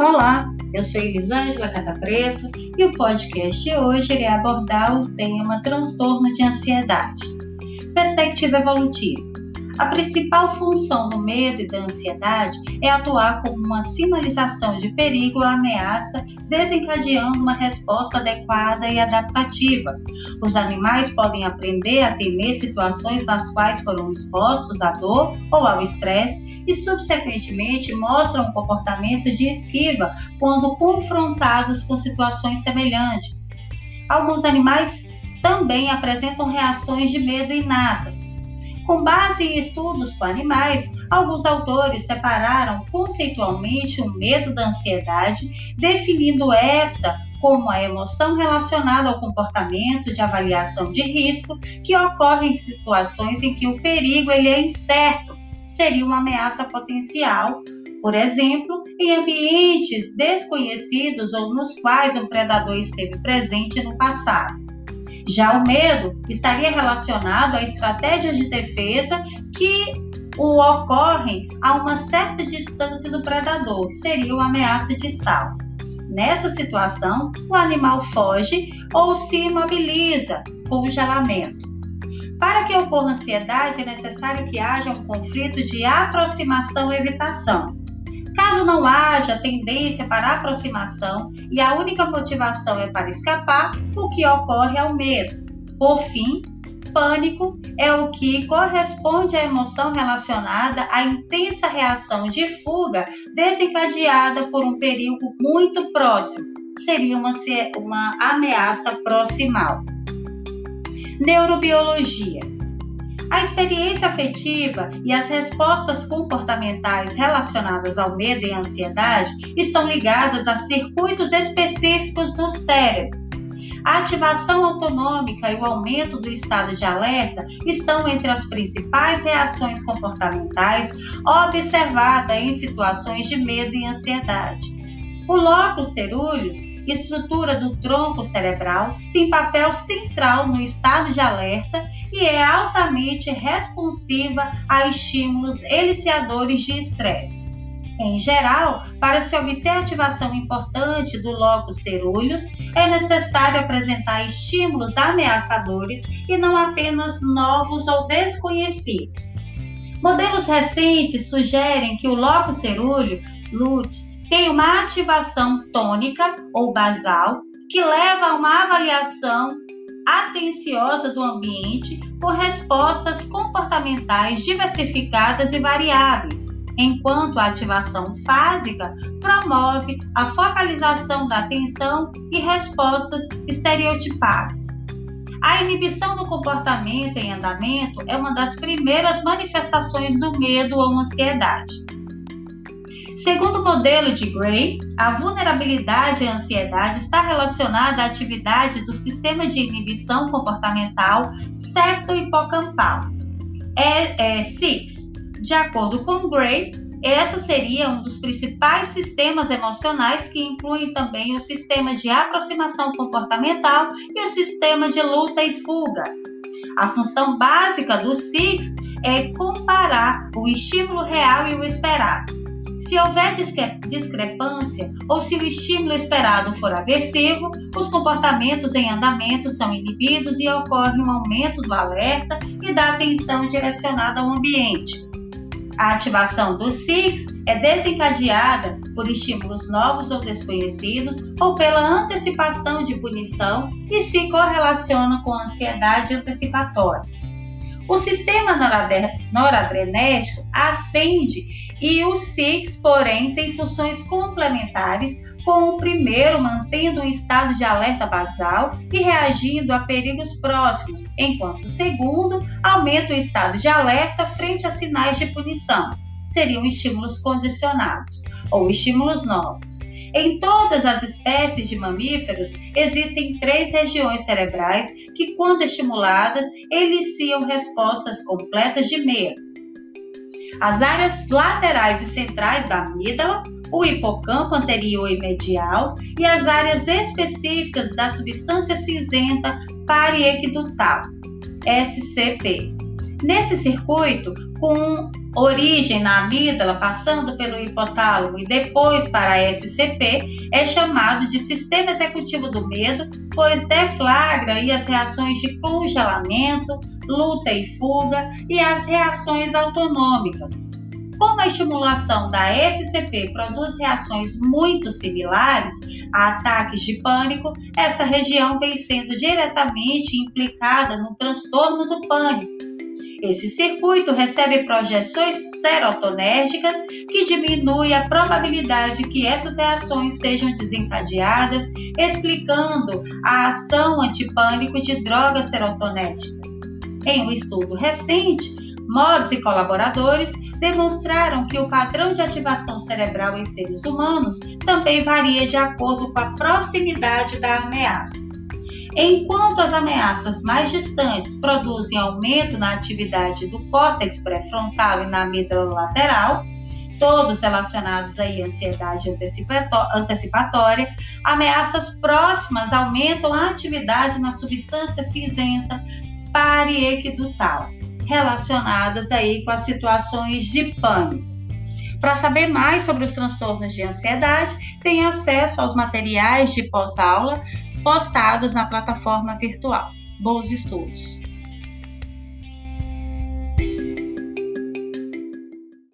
Olá, eu sou Elisângela Cata Preta e o podcast de hoje irá abordar o tema transtorno de ansiedade. Perspectiva evolutiva. A principal função do medo e da ansiedade é atuar como uma sinalização de perigo ou ameaça, desencadeando uma resposta adequada e adaptativa. Os animais podem aprender a temer situações nas quais foram expostos à dor ou ao estresse e, subsequentemente, mostram um comportamento de esquiva quando confrontados com situações semelhantes. Alguns animais também apresentam reações de medo inatas. Com base em estudos com animais, alguns autores separaram conceitualmente o medo da ansiedade, definindo esta como a emoção relacionada ao comportamento de avaliação de risco que ocorre em situações em que o perigo ele é incerto, seria uma ameaça potencial, por exemplo, em ambientes desconhecidos ou nos quais um predador esteve presente no passado. Já o medo estaria relacionado a estratégias de defesa que o ocorrem a uma certa distância do predador, que seria uma ameaça distal. Nessa situação, o animal foge ou se imobiliza, congelamento. Para que ocorra ansiedade, é necessário que haja um conflito de aproximação e evitação. Caso não haja tendência para aproximação e a única motivação é para escapar, o que ocorre é o medo. Por fim, pânico é o que corresponde à emoção relacionada à intensa reação de fuga desencadeada por um perigo muito próximo. Seria uma, uma ameaça proximal. Neurobiologia a experiência afetiva e as respostas comportamentais relacionadas ao medo e ansiedade estão ligadas a circuitos específicos no cérebro. A ativação autonômica e o aumento do estado de alerta estão entre as principais reações comportamentais observadas em situações de medo e ansiedade. O lóculo cerúleus estrutura do tronco cerebral, tem papel central no estado de alerta e é altamente responsiva a estímulos eliciadores de estresse. Em geral, para se obter ativação importante do lóculo cerúleus, é necessário apresentar estímulos ameaçadores e não apenas novos ou desconhecidos. Modelos recentes sugerem que o lóculo cerúleo, LUTs, tem uma ativação tônica ou basal que leva a uma avaliação atenciosa do ambiente por respostas comportamentais diversificadas e variáveis, enquanto a ativação fásica promove a focalização da atenção e respostas estereotipadas. A inibição do comportamento em andamento é uma das primeiras manifestações do medo ou ansiedade. Segundo o modelo de Gray, a vulnerabilidade a ansiedade está relacionada à atividade do sistema de inibição comportamental septo-hipocampal, é, é, SIX. De acordo com Gray, essa seria um dos principais sistemas emocionais que incluem também o sistema de aproximação comportamental e o sistema de luta e fuga. A função básica do SIX é comparar o estímulo real e o esperado. Se houver discrepância ou se o estímulo esperado for aversivo, os comportamentos em andamento são inibidos e ocorre um aumento do alerta e da atenção direcionada ao ambiente. A ativação do SIX é desencadeada por estímulos novos ou desconhecidos ou pela antecipação de punição e se correlaciona com ansiedade antecipatória. O sistema noradrenérgico ascende e o SIX, porém, tem funções complementares, com o primeiro mantendo um estado de alerta basal e reagindo a perigos próximos, enquanto o segundo aumenta o estado de alerta frente a sinais de punição. Seriam estímulos condicionados ou estímulos novos. Em todas as espécies de mamíferos, existem três regiões cerebrais que, quando estimuladas, iniciam respostas completas de medo. As áreas laterais e centrais da amígdala, o hipocampo anterior e medial e as áreas específicas da substância cinzenta pariequidutal, SCP. Nesse circuito, com origem na amígdala, passando pelo hipotálamo e depois para a SCP, é chamado de sistema executivo do medo, pois deflagra as reações de congelamento, luta e fuga e as reações autonômicas. Como a estimulação da SCP produz reações muito similares a ataques de pânico, essa região vem sendo diretamente implicada no transtorno do pânico esse circuito recebe projeções serotonérgicas que diminui a probabilidade que essas reações sejam desencadeadas, explicando a ação antipânico de drogas serotonérgicas. Em um estudo recente, Mobbs e colaboradores demonstraram que o padrão de ativação cerebral em seres humanos também varia de acordo com a proximidade da ameaça. Enquanto as ameaças mais distantes produzem aumento na atividade do córtex pré-frontal e na amígdala lateral, todos relacionados à ansiedade antecipatória, ameaças próximas aumentam a atividade na substância cinzenta pariequidutal, relacionadas aí com as situações de pânico. Para saber mais sobre os transtornos de ansiedade, tem acesso aos materiais de pós-aula postados na plataforma virtual. Bons estudos!